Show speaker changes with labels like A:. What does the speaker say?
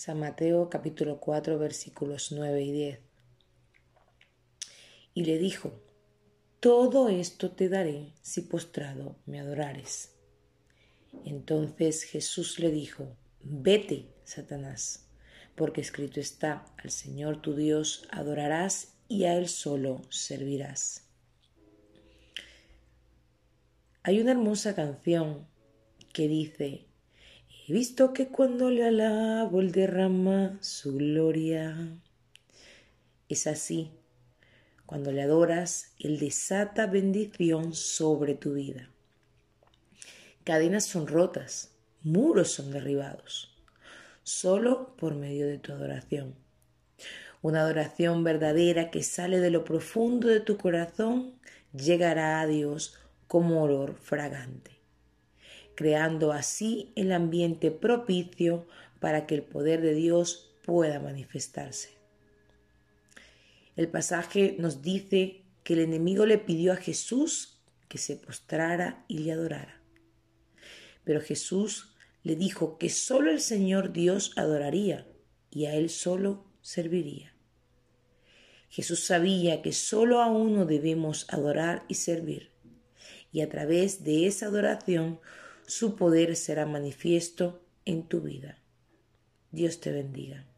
A: San Mateo capítulo 4 versículos 9 y 10. Y le dijo, Todo esto te daré si postrado me adorares. Entonces Jesús le dijo, Vete, Satanás, porque escrito está, al Señor tu Dios adorarás y a Él solo servirás. Hay una hermosa canción que dice, He visto que cuando le alabo él derrama su gloria. Es así, cuando le adoras, él desata bendición sobre tu vida. Cadenas son rotas, muros son derribados, solo por medio de tu adoración. Una adoración verdadera que sale de lo profundo de tu corazón llegará a Dios como olor fragante creando así el ambiente propicio para que el poder de Dios pueda manifestarse. El pasaje nos dice que el enemigo le pidió a Jesús que se postrara y le adorara. Pero Jesús le dijo que sólo el Señor Dios adoraría y a Él solo serviría. Jesús sabía que sólo a uno debemos adorar y servir, y a través de esa adoración su poder será manifiesto en tu vida. Dios te bendiga.